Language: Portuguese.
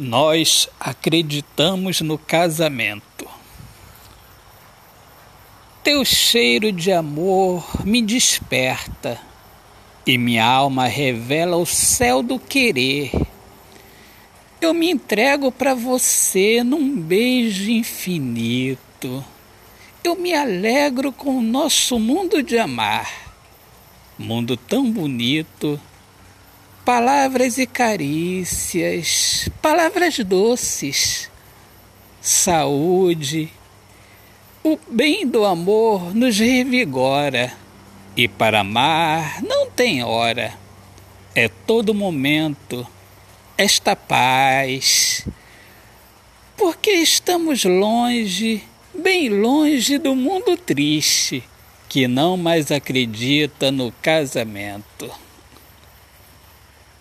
Nós acreditamos no casamento. Teu cheiro de amor me desperta e minha alma revela o céu do querer. Eu me entrego para você num beijo infinito. Eu me alegro com o nosso mundo de amar. Mundo tão bonito palavras e carícias, palavras doces, saúde. O bem do amor nos revigora, e para amar não tem hora, é todo momento esta paz. Porque estamos longe, bem longe do mundo triste, que não mais acredita no casamento.